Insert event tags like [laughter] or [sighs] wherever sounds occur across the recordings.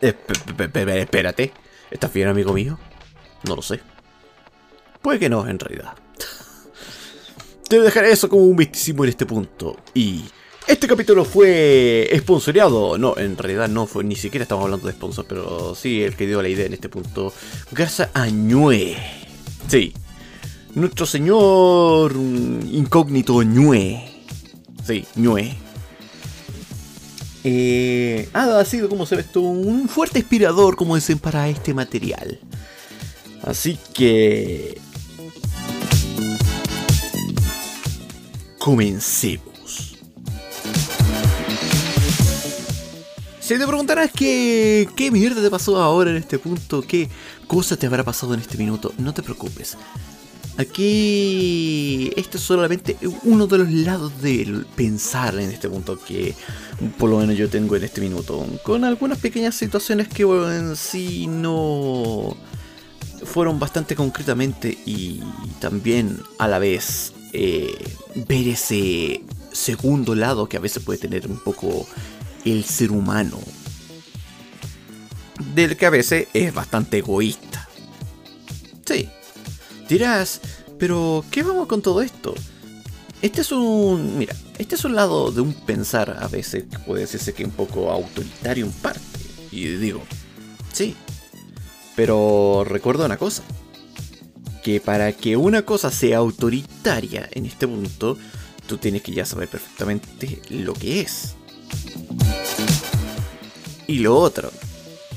Espérate, ¿estás bien, amigo mío? No lo sé. Puede que no, en realidad. Te dejaré eso como un misticismo en este punto. Y este capítulo fue esponsoreado. No, en realidad no fue, ni siquiera estamos hablando de sponsor, pero sí, el que dio la idea en este punto. Gracias a Ñue. Sí. Nuestro señor incógnito Ñue. Sí, Ñue eh, ha sido, como se ve esto, un fuerte inspirador, como dicen, para este material. Así que... Comencemos. Si te preguntarás qué, qué mierda te pasó ahora en este punto, qué cosa te habrá pasado en este minuto, no te preocupes. Aquí, este es solamente uno de los lados del pensar en este punto que por lo menos yo tengo en este minuto. Con algunas pequeñas situaciones que en sí no fueron bastante concretamente y también a la vez eh, ver ese segundo lado que a veces puede tener un poco el ser humano. Del que a veces es bastante egoísta. Sí, Dirás, pero ¿qué vamos con todo esto? Este es un. Mira, este es un lado de un pensar a veces que puede decirse que un poco autoritario en parte. Y digo, sí. Pero recuerda una cosa. Que para que una cosa sea autoritaria en este punto, tú tienes que ya saber perfectamente lo que es. Y lo otro,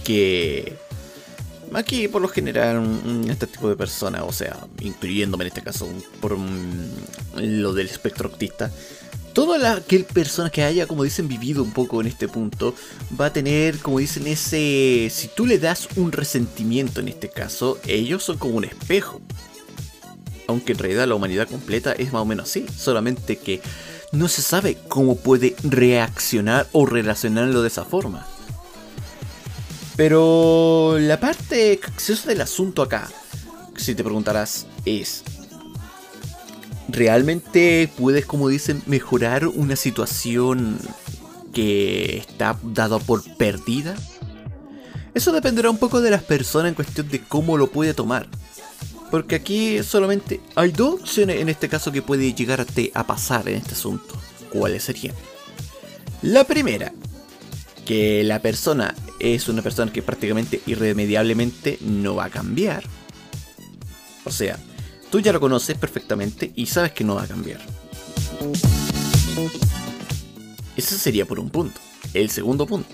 que Aquí, por lo general, este tipo de personas, o sea, incluyéndome en este caso por lo del espectro autista, toda aquel persona que haya, como dicen, vivido un poco en este punto, va a tener, como dicen, ese... Si tú le das un resentimiento en este caso, ellos son como un espejo. Aunque en realidad la humanidad completa es más o menos así, solamente que no se sabe cómo puede reaccionar o relacionarlo de esa forma. Pero la parte cacciosa del asunto acá, si te preguntarás, es... ¿Realmente puedes, como dicen, mejorar una situación que está dada por perdida? Eso dependerá un poco de las personas en cuestión de cómo lo puede tomar. Porque aquí solamente hay dos opciones en este caso que puede llegar a pasar en este asunto. ¿Cuáles serían? La primera, que la persona es una persona que prácticamente irremediablemente no va a cambiar. O sea, tú ya lo conoces perfectamente y sabes que no va a cambiar. Eso sería por un punto. El segundo punto.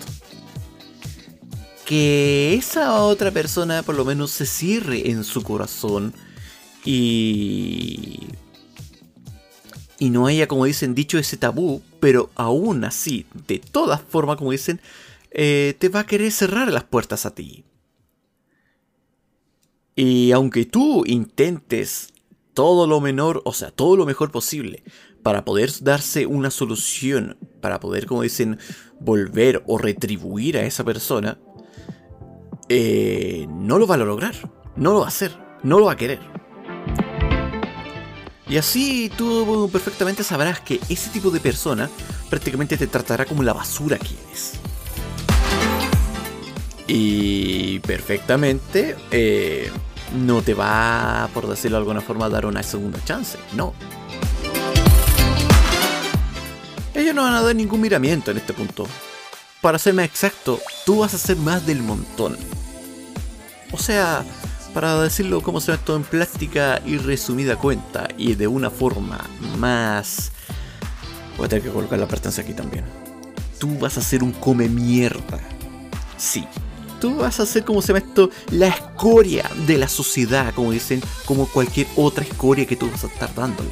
Que esa otra persona por lo menos se cierre en su corazón y... Y no haya, como dicen, dicho ese tabú, pero aún así, de todas formas, como dicen, eh, te va a querer cerrar las puertas a ti. Y aunque tú intentes todo lo menor, o sea, todo lo mejor posible, para poder darse una solución, para poder, como dicen, volver o retribuir a esa persona, eh, no lo va a lograr, no lo va a hacer, no lo va a querer. Y así tú perfectamente sabrás que ese tipo de persona prácticamente te tratará como la basura que eres. Y perfectamente, eh, no te va, por decirlo de alguna forma, dar una segunda chance. No. Ellos no van a dar ningún miramiento en este punto. Para ser más exacto, tú vas a ser más del montón. O sea, para decirlo como se ve todo en plástica y resumida cuenta, y de una forma más... Voy a tener que colocar la pertenencia aquí también. Tú vas a ser un come mierda. Sí, tú vas a ser como se llama esto, la escoria de la sociedad, como dicen, como cualquier otra escoria que tú vas a estar dándole.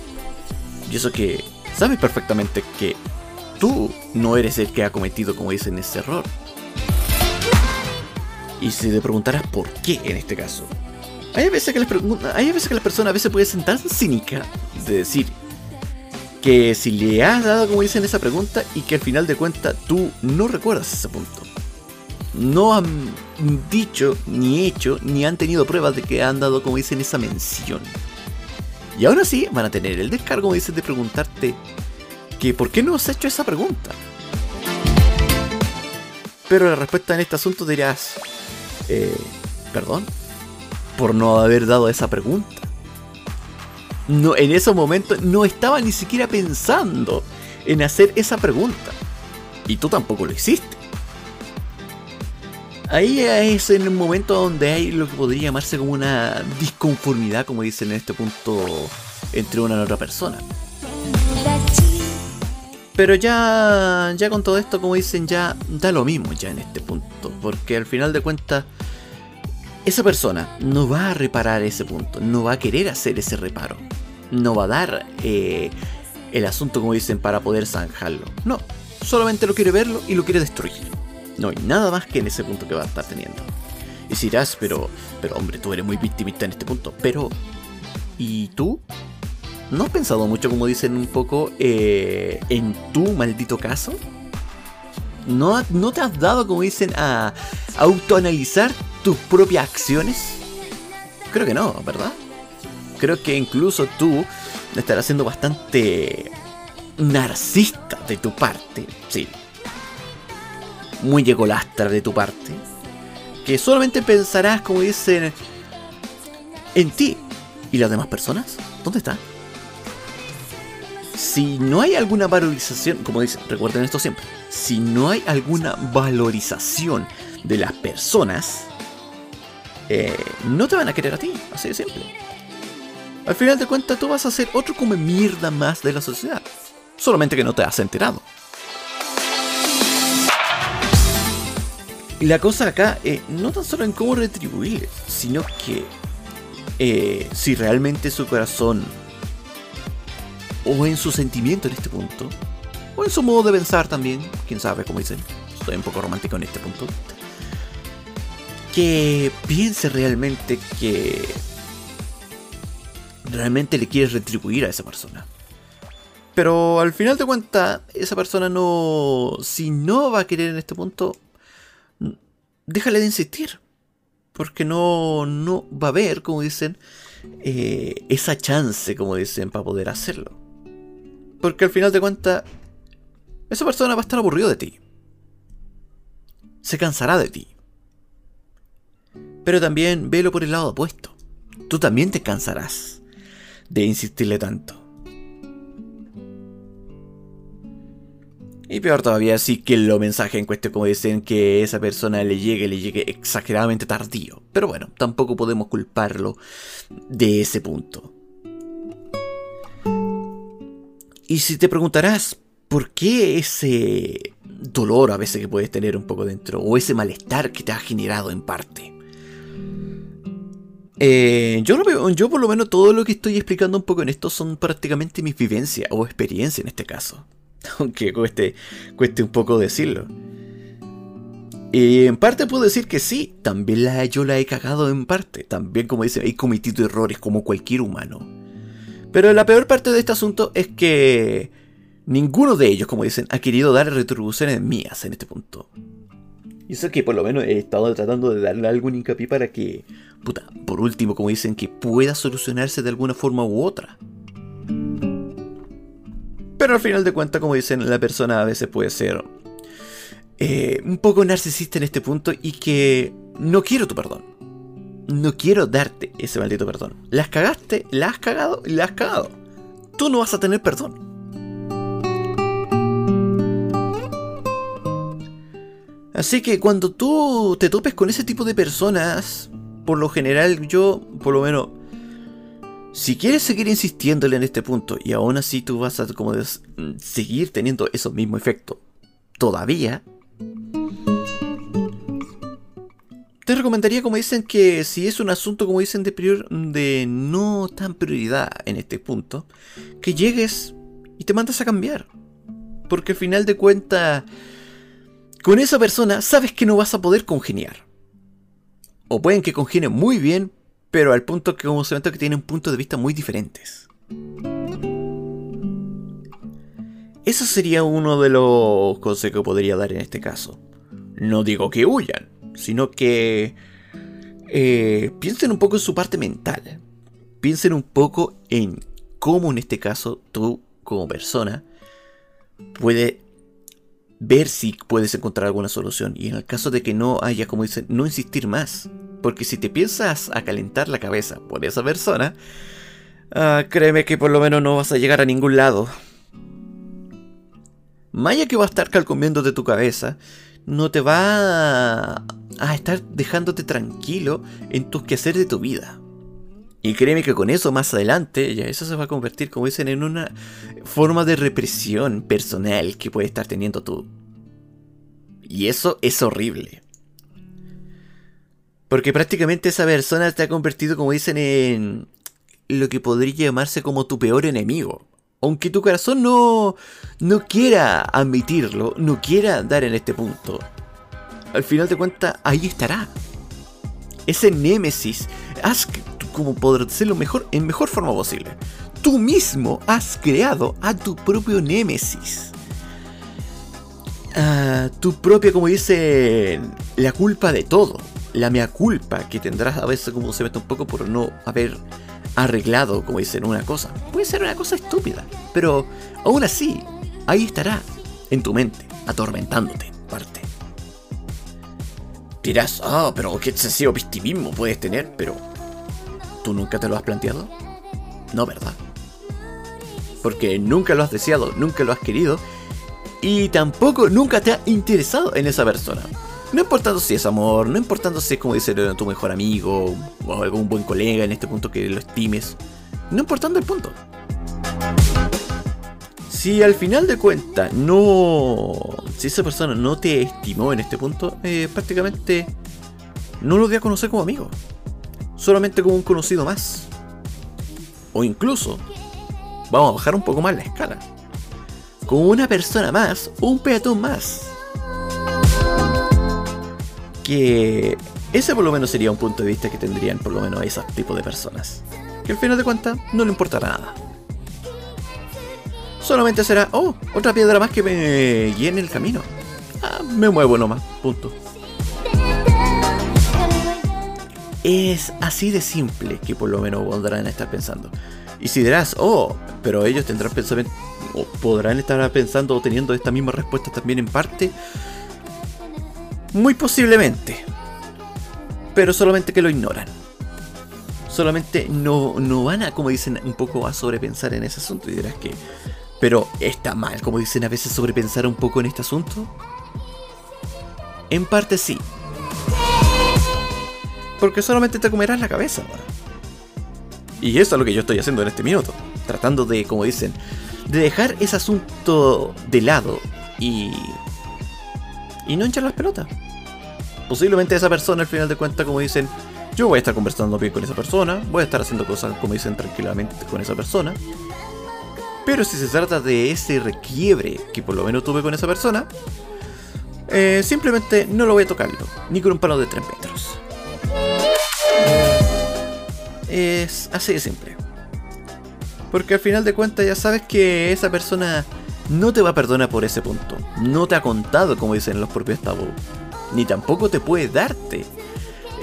Y eso que sabes perfectamente que tú no eres el que ha cometido, como dicen, ese error. Y si te preguntaras por qué en este caso, hay veces que las, hay a veces pueden ser tan cínica de decir que si le has dado, como dicen, esa pregunta y que al final de cuentas tú no recuerdas ese punto no han dicho, ni hecho, ni han tenido pruebas de que han dado, como dicen, esa mención. Y ahora sí van a tener el descargo, como dicen, de preguntarte que por qué no has hecho esa pregunta. Pero la respuesta en este asunto dirás, eh, perdón, por no haber dado esa pregunta. No, en ese momento no estaba ni siquiera pensando en hacer esa pregunta. Y tú tampoco lo hiciste. Ahí es en el momento donde hay lo que podría llamarse como una disconformidad, como dicen en este punto, entre una y otra persona. Pero ya, ya con todo esto, como dicen, ya da lo mismo ya en este punto. Porque al final de cuentas, esa persona no va a reparar ese punto, no va a querer hacer ese reparo. No va a dar eh, el asunto, como dicen, para poder zanjarlo. No, solamente lo quiere verlo y lo quiere destruir. No hay nada más que en ese punto que va a estar teniendo. Y dirás, pero, pero hombre, tú eres muy victimista en este punto. Pero, ¿y tú? ¿No has pensado mucho, como dicen un poco, eh, en tu maldito caso? ¿No, ¿No te has dado, como dicen, a autoanalizar tus propias acciones? Creo que no, ¿verdad? Creo que incluso tú estarás siendo bastante narcisista de tu parte. Sí, muy egolastra de tu parte, que solamente pensarás, como dicen, en ti. ¿Y las demás personas? ¿Dónde están? Si no hay alguna valorización, como dicen, recuerden esto siempre, si no hay alguna valorización de las personas, eh, no te van a querer a ti, así de simple. Al final de cuentas, tú vas a ser otro como mierda más de la sociedad, solamente que no te has enterado. Y la cosa acá, eh, no tan solo en cómo retribuir, sino que eh, si realmente su corazón, o en su sentimiento en este punto, o en su modo de pensar también, quién sabe, como dicen, estoy un poco romántico en este punto, que piense realmente que realmente le quieres retribuir a esa persona. Pero al final de cuentas, esa persona no. Si no va a querer en este punto, déjale de insistir. Porque no, no va a haber, como dicen, eh, esa chance, como dicen, para poder hacerlo. Porque al final de cuentas, esa persona va a estar aburrido de ti. Se cansará de ti. Pero también velo por el lado opuesto. Tú también te cansarás de insistirle tanto. Y peor todavía, sí que lo mensaje en cuestión, como dicen, que esa persona le llegue, le llegue exageradamente tardío. Pero bueno, tampoco podemos culparlo de ese punto. Y si te preguntarás, ¿por qué ese dolor a veces que puedes tener un poco dentro, o ese malestar que te ha generado en parte? Eh, yo, por lo menos todo lo que estoy explicando un poco en esto son prácticamente mis vivencias o experiencia en este caso. [laughs] aunque cueste, cueste un poco decirlo. Y en parte puedo decir que sí, también la, yo la he cagado en parte. También, como dice, he cometido errores como cualquier humano. Pero la peor parte de este asunto es que ninguno de ellos, como dicen, ha querido dar retribuciones mías en este punto. Y eso que por lo menos he estado tratando de darle algún hincapié para que, puta, por último, como dicen, que pueda solucionarse de alguna forma u otra. Pero al final de cuentas, como dicen, la persona a veces puede ser eh, un poco narcisista en este punto y que no quiero tu perdón. no quiero darte ese maldito perdón. Las cagaste, la has cagado, la has cagado. Tú no vas a tener perdón. Así que cuando tú te topes con ese tipo de personas, por lo general yo, por lo menos, si quieres seguir insistiéndole en este punto y aún así tú vas a como seguir teniendo esos mismos efectos todavía, te recomendaría, como dicen, que si es un asunto, como dicen, de, prior, de no tan prioridad en este punto, que llegues y te mandas a cambiar. Porque al final de cuentas, con esa persona sabes que no vas a poder congeniar. O pueden que congenien muy bien, pero al punto que como se que tienen puntos de vista muy diferentes. Eso sería uno de los consejos que podría dar en este caso. No digo que huyan, sino que eh, piensen un poco en su parte mental. Piensen un poco en cómo en este caso tú como persona puedes ver si puedes encontrar alguna solución. Y en el caso de que no haya, como dicen, no insistir más. Porque si te piensas a calentar la cabeza por esa persona, ah, créeme que por lo menos no vas a llegar a ningún lado. Maya que va a estar calcomiendo de tu cabeza, no te va a estar dejándote tranquilo en tus quehaceres de tu vida. Y créeme que con eso más adelante, ya eso se va a convertir, como dicen, en una forma de represión personal que puede estar teniendo tú. Y eso es horrible. Porque prácticamente esa persona te ha convertido, como dicen, en lo que podría llamarse como tu peor enemigo. Aunque tu corazón no, no quiera admitirlo, no quiera dar en este punto al final de cuentas, ahí estará. Ese némesis, has, como poder decirlo mejor, en mejor forma posible. Tú mismo has creado a tu propio némesis. A tu propia, como dicen, la culpa de todo. La mea culpa que tendrás a veces como se mete un poco por no haber arreglado, como dicen, una cosa. Puede ser una cosa estúpida, pero aún así, ahí estará, en tu mente, atormentándote, parte. Dirás, ah, pero qué excesivo optimismo puedes tener, pero ¿tú nunca te lo has planteado? No, ¿verdad? Porque nunca lo has deseado, nunca lo has querido y tampoco nunca te ha interesado en esa persona. No importando si es amor, no importando si es como dice tu mejor amigo o algún buen colega en este punto que lo estimes, no importando el punto. Si al final de cuentas no. Si esa persona no te estimó en este punto, eh, prácticamente no lo voy a conocer como amigo. Solamente como un conocido más. O incluso, vamos a bajar un poco más la escala. Como una persona más un peatón más. Que ese por lo menos sería un punto de vista que tendrían por lo menos a ese tipo de personas. Que al final de cuentas no le importará nada solamente será, oh, otra piedra más que me llene el camino. Ah, me muevo nomás, punto. Es así de simple que por lo menos podrán estar pensando. Y si dirás, oh, pero ellos tendrán pensamiento, o podrán estar pensando o teniendo esta misma respuesta también en parte. Muy posiblemente. Pero solamente que lo ignoran. Solamente no, no van a, como dicen, un poco a sobrepensar en ese asunto. Y dirás que pero está mal, como dicen a veces, sobrepensar un poco en este asunto. En parte sí. Porque solamente te comerás la cabeza. Y eso es lo que yo estoy haciendo en este minuto. Tratando de, como dicen, de dejar ese asunto de lado y... Y no hinchar las pelotas. Posiblemente esa persona al final de cuentas, como dicen, yo voy a estar conversando bien con esa persona, voy a estar haciendo cosas, como dicen, tranquilamente con esa persona. Pero si se trata de ese requiebre que por lo menos tuve con esa persona, eh, simplemente no lo voy a tocarlo, ni con un palo de 3 metros. Es así de simple. Porque al final de cuentas ya sabes que esa persona no te va a perdonar por ese punto. No te ha contado, como dicen los propios tabú. Ni tampoco te puede darte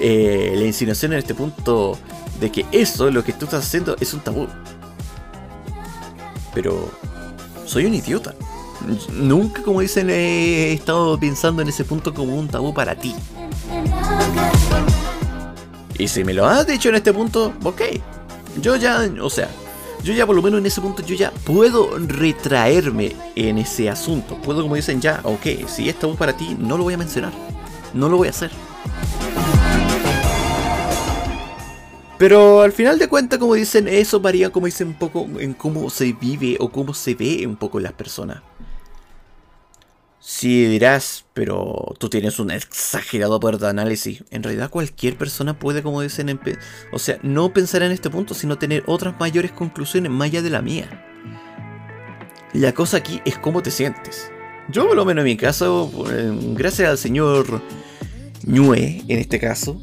eh, la insinuación en este punto de que eso, lo que tú estás haciendo, es un tabú. Pero soy un idiota. Nunca, como dicen, he estado pensando en ese punto como un tabú para ti. Y si me lo has dicho en este punto, ok. Yo ya, o sea, yo ya por lo menos en ese punto yo ya puedo retraerme en ese asunto. Puedo como dicen ya, ok, si esto es para ti, no lo voy a mencionar. No lo voy a hacer. Pero al final de cuentas, como dicen, eso varía, como dicen, un poco en cómo se vive o cómo se ve un poco las personas. Si dirás, pero tú tienes un exagerado poder de análisis. En realidad cualquier persona puede, como dicen, o sea, no pensar en este punto, sino tener otras mayores conclusiones más allá de la mía. La cosa aquí es cómo te sientes. Yo, por lo menos en mi caso, eh, gracias al señor Ñue, en este caso,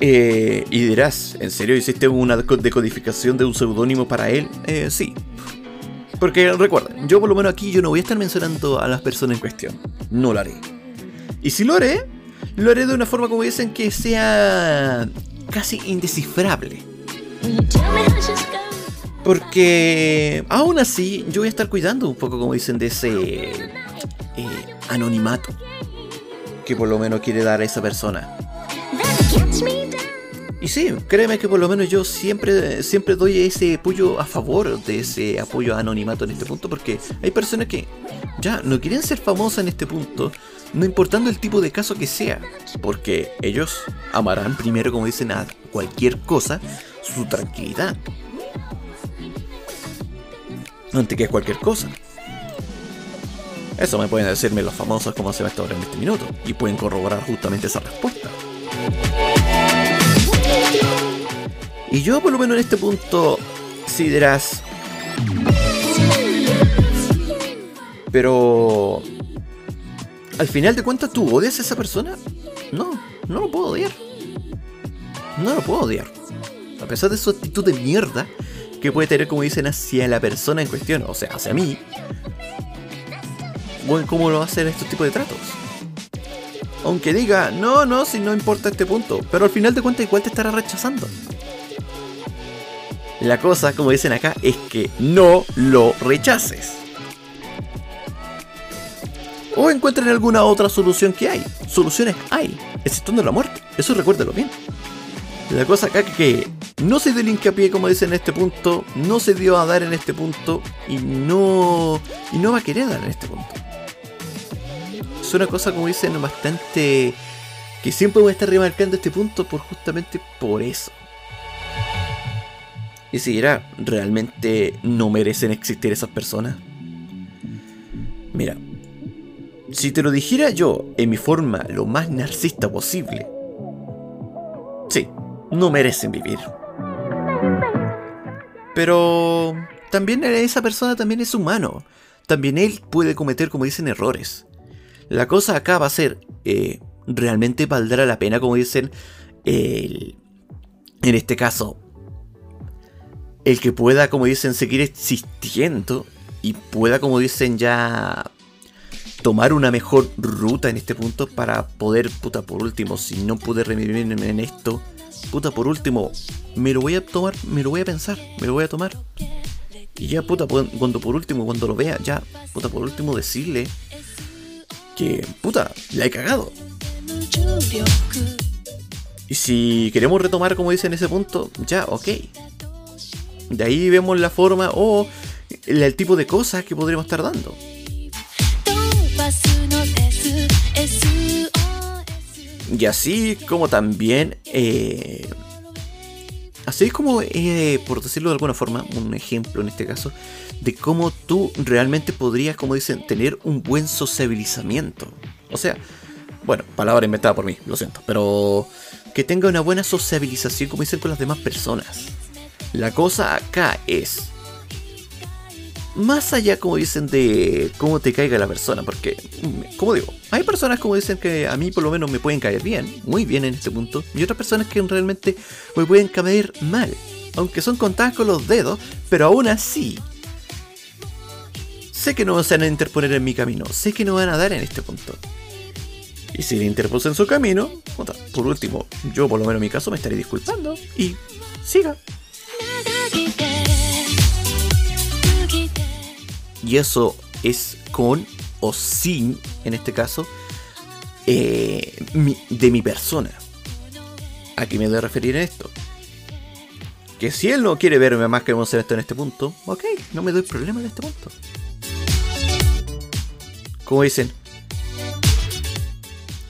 eh, y dirás, ¿en serio hiciste una decodificación de un seudónimo para él? Eh, sí. Porque recuerden, yo por lo menos aquí yo no voy a estar mencionando a las personas en cuestión. No lo haré. Y si lo haré, lo haré de una forma como dicen que sea casi indescifrable. Porque aún así yo voy a estar cuidando un poco como dicen de ese eh, anonimato que por lo menos quiere dar a esa persona. Y sí, créeme que por lo menos yo siempre, siempre doy ese apoyo a favor de ese apoyo a anonimato en este punto, porque hay personas que ya no quieren ser famosas en este punto, no importando el tipo de caso que sea, porque ellos amarán primero, como dicen, a cualquier cosa, su tranquilidad. Antes que cualquier cosa. Eso me pueden decirme los famosos como se va a estar en este minuto, y pueden corroborar justamente esa respuesta. Y yo por lo menos en este punto, si dirás... Pero... Al final de cuentas, ¿tú odias a esa persona? No, no lo puedo odiar. No lo puedo odiar. A pesar de su actitud de mierda que puede tener, como dicen, hacia la persona en cuestión, o sea, hacia mí. Bueno, ¿cómo lo hacer estos tipos de tratos? Aunque diga, no, no, si no importa este punto. Pero al final de cuentas igual te estará rechazando. La cosa, como dicen acá, es que no lo rechaces. O encuentren alguna otra solución que hay. Soluciones hay, exceptuando la muerte. Eso recuérdelo bien. La cosa acá es que no se dio el hincapié, como dicen en este punto, no se dio a dar en este punto y no, y no va a querer dar en este punto. Es una cosa, como dicen, bastante que siempre voy a estar remarcando este punto por justamente por eso. Y si era, ¿realmente no merecen existir esas personas? Mira, si te lo dijera yo en mi forma lo más narcisista posible, sí, no merecen vivir. Pero también esa persona también es humano. También él puede cometer, como dicen, errores. La cosa acá va a ser, eh, ¿realmente valdrá la pena, como dicen, el, en este caso, el que pueda, como dicen, seguir existiendo y pueda, como dicen, ya tomar una mejor ruta en este punto para poder, puta, por último, si no pude revivirme en esto, puta, por último, me lo voy a tomar, me lo voy a pensar, me lo voy a tomar. Y ya, puta, cuando por último, cuando lo vea, ya, puta, por último, decirle que, puta, la he cagado. Y si queremos retomar, como dicen, ese punto, ya, ok. De ahí vemos la forma o el, tipo de cosas que podríamos estar dando. Y así como también, eh, así como, eh, por decirlo de alguna forma, un ejemplo en este caso, de cómo tú realmente podrías, como dicen, tener un buen sociabilizamiento. O sea, bueno, palabra inventada por mí, lo siento, pero que tenga una buena sociabilización, como dicen, con las demás personas. La cosa acá es, más allá, como dicen, de cómo te caiga la persona, porque, como digo, hay personas, como dicen, que a mí por lo menos me pueden caer bien, muy bien en este punto, y otras personas que realmente me pueden caer mal, aunque son contadas con los dedos, pero aún así, sé que no se van a interponer en mi camino, sé que no van a dar en este punto. Y si le interpuse en su camino, por último, yo por lo menos en mi caso me estaré disculpando y siga. Y eso es con o sin, en este caso, eh, de mi persona. ¿A qué me debo referir en esto? Que si él no quiere verme más que esto en este punto, ok, no me doy problema en este punto. Como dicen,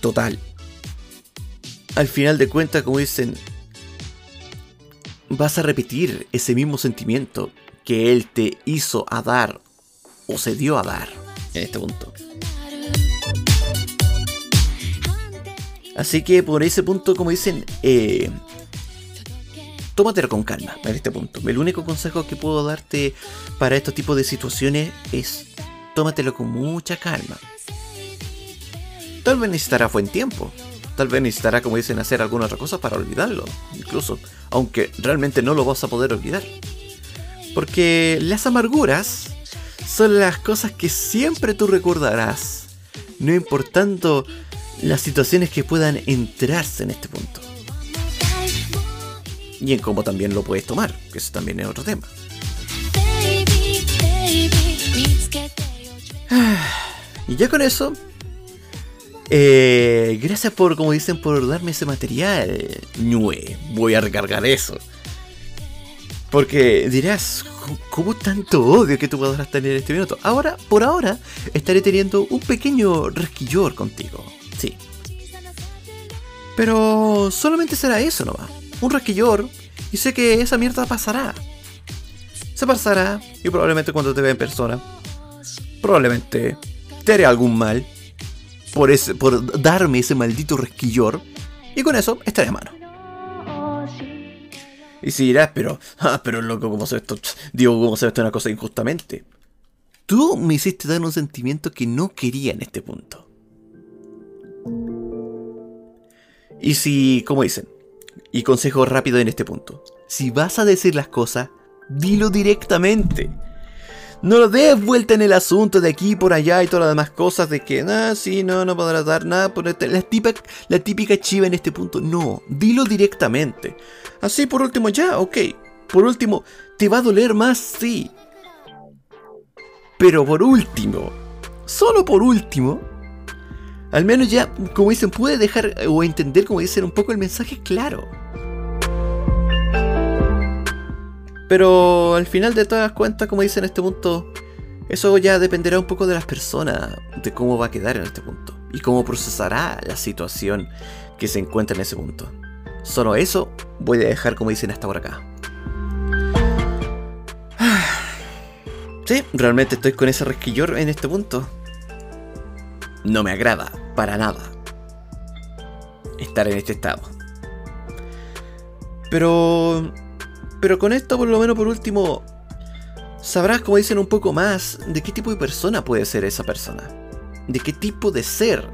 total. Al final de cuentas, como dicen, vas a repetir ese mismo sentimiento que él te hizo a dar o se dio a dar en este punto. Así que por ese punto, como dicen, eh, tómatelo con calma en este punto. El único consejo que puedo darte para estos tipos de situaciones es tómatelo con mucha calma. Tal vez necesitará buen tiempo. Tal vez necesitará, como dicen, hacer alguna otra cosa para olvidarlo. Incluso, aunque realmente no lo vas a poder olvidar. Porque las amarguras son las cosas que siempre tú recordarás. No importando las situaciones que puedan entrarse en este punto. Y en cómo también lo puedes tomar, que eso también es otro tema. [sighs] Y ya con eso, eh, gracias por, como dicen, por darme ese material. Nue, voy a recargar eso. Porque dirás, ¿cómo tanto odio que tú podrás tener este minuto? Ahora, por ahora, estaré teniendo un pequeño resquillor contigo. Sí. Pero solamente será eso nomás. Un rasquillor. Y sé que esa mierda pasará. Se pasará. Y probablemente cuando te vea en persona. Probablemente te haré algún mal. Por, ese, por darme ese maldito resquillor. Y con eso estaré a mano. Y si dirás, pero, ah, pero loco, ¿cómo se esto? Digo, ¿cómo se ve esto una cosa injustamente? Tú me hiciste dar un sentimiento que no quería en este punto. Y si, como dicen, y consejo rápido en este punto, si vas a decir las cosas, dilo directamente. No lo des vuelta en el asunto de aquí por allá y todas las demás cosas de que, ah, sí, no, no podrás dar nada. Por este, la, típica, la típica chiva en este punto. No, dilo directamente. Así por último, ya, ok. Por último, ¿te va a doler más? Sí. Pero por último, solo por último, al menos ya, como dicen, puede dejar o entender, como dicen, un poco el mensaje claro. Pero al final de todas cuentas, como dicen en este punto, eso ya dependerá un poco de las personas, de cómo va a quedar en este punto y cómo procesará la situación que se encuentra en ese punto. Solo eso voy a dejar, como dicen, hasta por acá. [sighs] Sí, realmente estoy con ese resquillor en este punto. No me agrada para nada estar en este estado. Pero... Pero con esto, por lo menos por último, sabrás, como dicen, un poco más de qué tipo de persona puede ser esa persona. De qué tipo de ser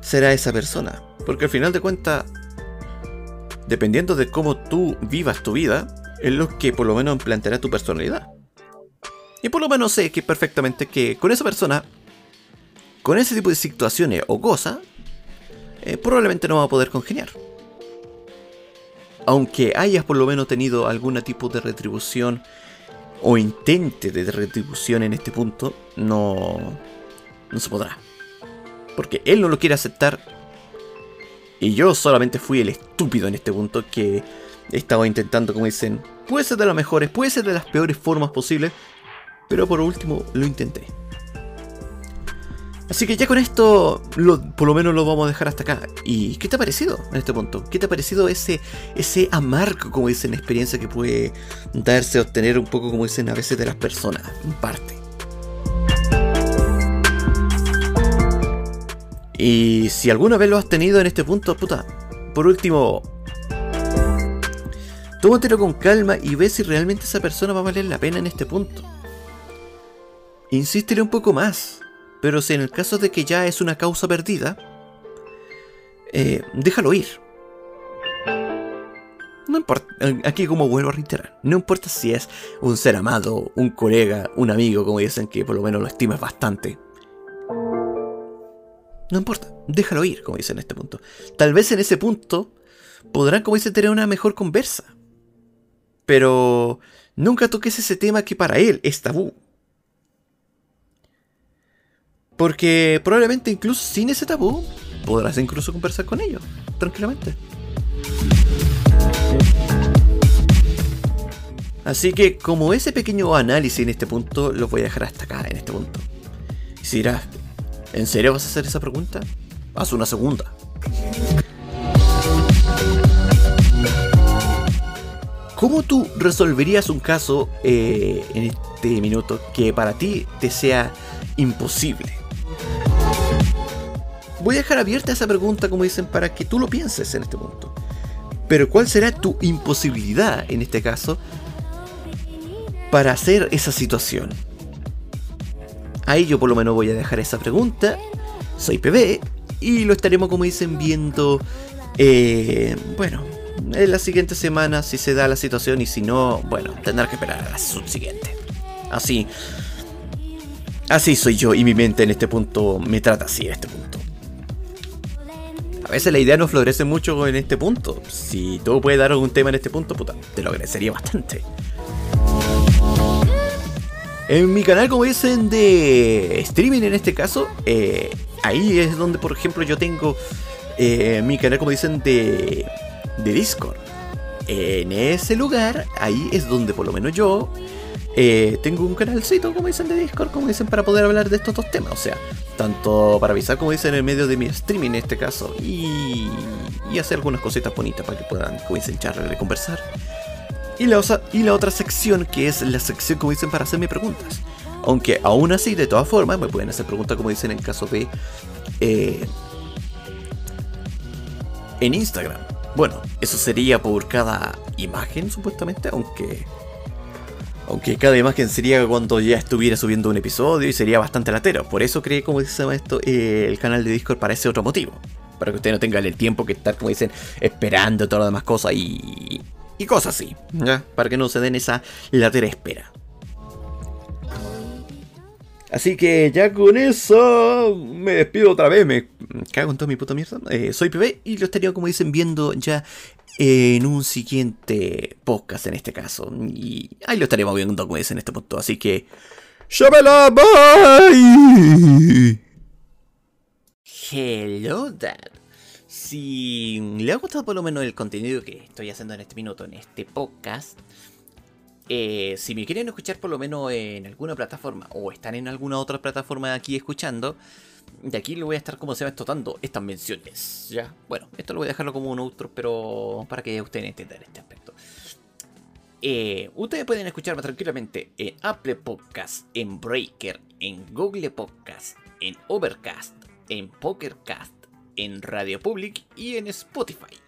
será esa persona. Porque al final de cuentas, dependiendo de cómo tú vivas tu vida, es lo que por lo menos planteará tu personalidad. Y por lo menos sé que perfectamente que con esa persona con ese tipo de situaciones o cosas, eh, probablemente no va a poder congeniar. Aunque hayas por lo menos tenido algún tipo de retribución o intente de retribución en este punto, no, no se podrá. Porque él no lo quiere aceptar. Y yo solamente fui el estúpido en este punto que estaba intentando, como dicen, puede ser de las mejores, puede ser de las peores formas posibles. Pero por último lo intenté. Así que ya con esto, por lo menos lo vamos a dejar hasta acá. ¿Y qué te ha parecido en este punto? ¿Qué te ha parecido ese, ese amargo, como dicen, experiencia que puede darse, obtener un poco, como dicen a veces, de las personas, en parte? Y si alguna vez lo has tenido en este punto, puta, por último, tómatelo con calma y ve si realmente esa persona va a valer la pena en este punto. Insístele un poco más pero si en el caso de que ya es una causa perdida, eh, déjalo ir. No importa, aquí como vuelvo a reiterar, no importa si es un ser amado, un colega, un amigo, como dicen que por lo menos lo estimas bastante. No importa, déjalo ir, como dicen en este punto. Tal vez en ese punto podrán, como dicen, tener una mejor conversa. Pero nunca toques ese tema que para él es tabú. Porque probablemente incluso sin ese tabú podrás incluso conversar con ellos, tranquilamente. Así que como ese pequeño análisis en este punto, lo voy a dejar hasta acá, en este punto. Y si dirás, ¿en serio vas a hacer esa pregunta? Haz una segunda. ¿Cómo tú resolverías un caso eh, en este minuto que para ti te sea imposible? Voy a dejar abierta esa pregunta, como dicen, para que tú lo pienses en este punto. Pero ¿cuál será tu imposibilidad en este caso para hacer esa situación? Ahí yo por lo menos voy a dejar esa pregunta. Soy PB y lo estaremos, como dicen, viendo. Eh, bueno, en la siguiente semana si se da la situación y si no, bueno, tendrá que esperar a la subsiguiente. Así. Así soy yo y mi mente en este punto me trata así en este punto. A veces la idea no florece mucho en este punto. Si tú puedes dar algún tema en este punto, puta, te lo agradecería bastante. En mi canal, como dicen, de streaming en este caso, eh, ahí es donde, por ejemplo, yo tengo eh, mi canal, como dicen, de, de Discord. En ese lugar, ahí es donde por lo menos yo eh, tengo un canalcito, como dicen, de Discord, como dicen, para poder hablar de estos dos temas. O sea, tanto para avisar, como dicen, en el medio de mi streaming en este caso, y, y hacer algunas cositas bonitas para que puedan, como dicen, charlar y conversar. Y la, y la otra sección, que es la sección, como dicen, para hacerme preguntas. Aunque aún así, de todas formas, me pueden hacer preguntas, como dicen, en caso de... Eh, en Instagram. Bueno, eso sería por cada imagen, supuestamente, aunque... Aunque cada imagen sería cuando ya estuviera subiendo un episodio y sería bastante latero. Por eso creé, como dicen esto, eh, el canal de Discord para ese otro motivo. Para que ustedes no tengan el tiempo que estar, como dicen, esperando todas las demás cosas y, y cosas así, ¿ya? Para que no se den esa latera espera. Así que ya con eso me despido otra vez, me cago en toda mi puta mierda. Eh, soy PB y lo estaría, como dicen, viendo ya en un siguiente podcast en este caso. Y ahí lo estaremos viendo, como en este punto. Así que... ¡Shabala! ¡Bye! Hello, Dad. Si le ha gustado por lo menos el contenido que estoy haciendo en este minuto, en este podcast, eh, si me quieren escuchar por lo menos en alguna plataforma o están en alguna otra plataforma aquí escuchando, de aquí le voy a estar como se va explotando estas menciones. Ya, bueno, esto lo voy a dejarlo como un outro, pero para que ustedes entiendan este aspecto. Eh, ustedes pueden escucharme tranquilamente en Apple Podcast, en Breaker, en Google Podcast, en Overcast, en Pokercast en Radio Public y en Spotify.